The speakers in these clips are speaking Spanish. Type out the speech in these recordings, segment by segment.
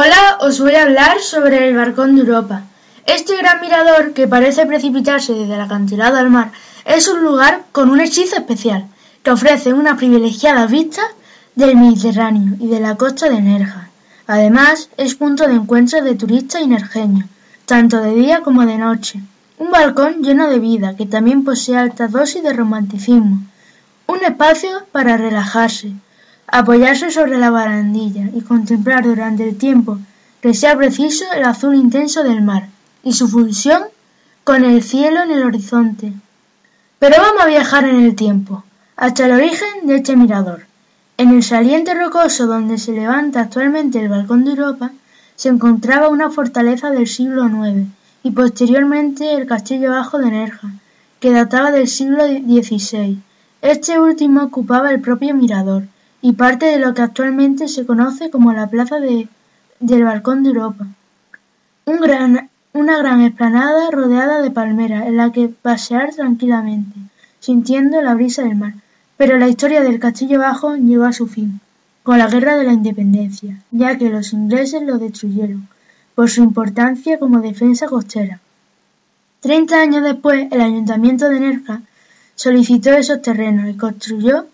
Hola, os voy a hablar sobre el Balcón de Europa. Este gran mirador, que parece precipitarse desde el acantilado al mar, es un lugar con un hechizo especial, que ofrece una privilegiada vista del Mediterráneo y de la costa de Nerja. Además, es punto de encuentro de turistas y nerjeños, tanto de día como de noche. Un balcón lleno de vida, que también posee alta dosis de romanticismo. Un espacio para relajarse, apoyarse sobre la barandilla y contemplar durante el tiempo que sea preciso el azul intenso del mar y su fusión con el cielo en el horizonte. Pero vamos a viajar en el tiempo, hasta el origen de este mirador. En el saliente rocoso donde se levanta actualmente el balcón de Europa, se encontraba una fortaleza del siglo IX y posteriormente el castillo bajo de Nerja, que databa del siglo XVI. Este último ocupaba el propio mirador, y parte de lo que actualmente se conoce como la Plaza de, del Balcón de Europa. Una gran explanada rodeada de palmeras en la que pasear tranquilamente, sintiendo la brisa del mar. Pero la historia del Castillo Bajo llegó a su fin, con la Guerra de la Independencia, ya que los ingleses lo destruyeron, por su importancia como defensa costera. Treinta años después, el Ayuntamiento de Nerja solicitó esos terrenos y construyó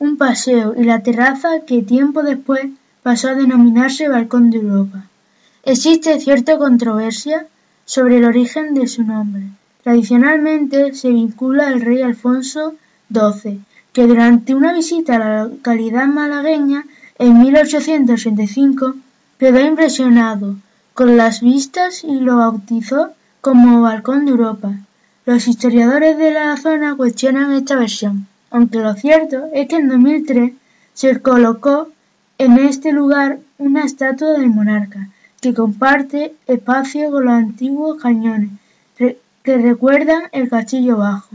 un paseo y la terraza que tiempo después pasó a denominarse Balcón de Europa. Existe cierta controversia sobre el origen de su nombre. Tradicionalmente se vincula al rey Alfonso XII, que durante una visita a la localidad malagueña en 1865 quedó impresionado con las vistas y lo bautizó como Balcón de Europa. Los historiadores de la zona cuestionan esta versión aunque lo cierto es que en 2003 se colocó en este lugar una estatua del monarca, que comparte espacio con los antiguos cañones que recuerdan el castillo bajo.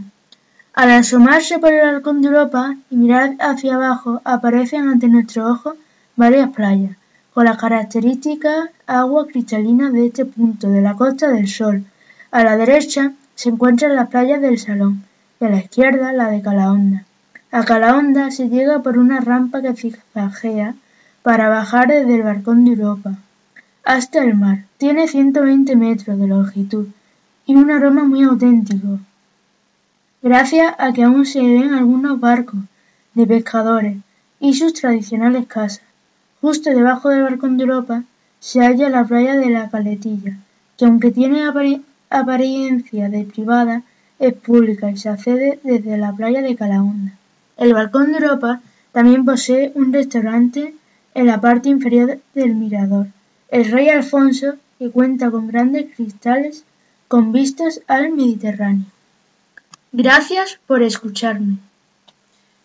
Al asomarse por el balcón de Europa y mirar hacia abajo aparecen ante nuestros ojos varias playas, con las características agua cristalina de este punto de la Costa del Sol. A la derecha se encuentran las playas del Salón, y a la izquierda la de Calahonda. A Calahonda se llega por una rampa que zigzaguea para bajar desde el balcón de Europa hasta el mar. Tiene 120 metros de longitud y un aroma muy auténtico, gracias a que aún se ven algunos barcos de pescadores y sus tradicionales casas. Justo debajo del balcón de Europa se halla la playa de la Caletilla, que aunque tiene apariencia de privada, es pública y se accede desde la playa de Calahonda. El balcón de Europa también posee un restaurante en la parte inferior del mirador, el Rey Alfonso, que cuenta con grandes cristales con vistas al Mediterráneo. Gracias por escucharme.